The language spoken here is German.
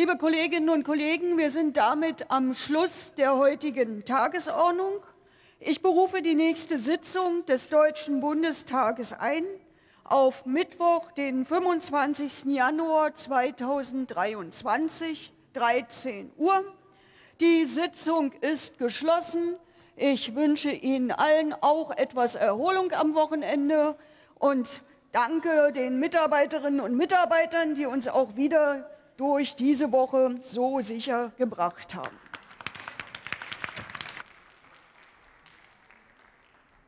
Liebe Kolleginnen und Kollegen, wir sind damit am Schluss der heutigen Tagesordnung. Ich berufe die nächste Sitzung des Deutschen Bundestages ein auf Mittwoch, den 25. Januar 2023, 13 Uhr. Die Sitzung ist geschlossen. Ich wünsche Ihnen allen auch etwas Erholung am Wochenende und danke den Mitarbeiterinnen und Mitarbeitern, die uns auch wieder durch diese Woche so sicher gebracht haben.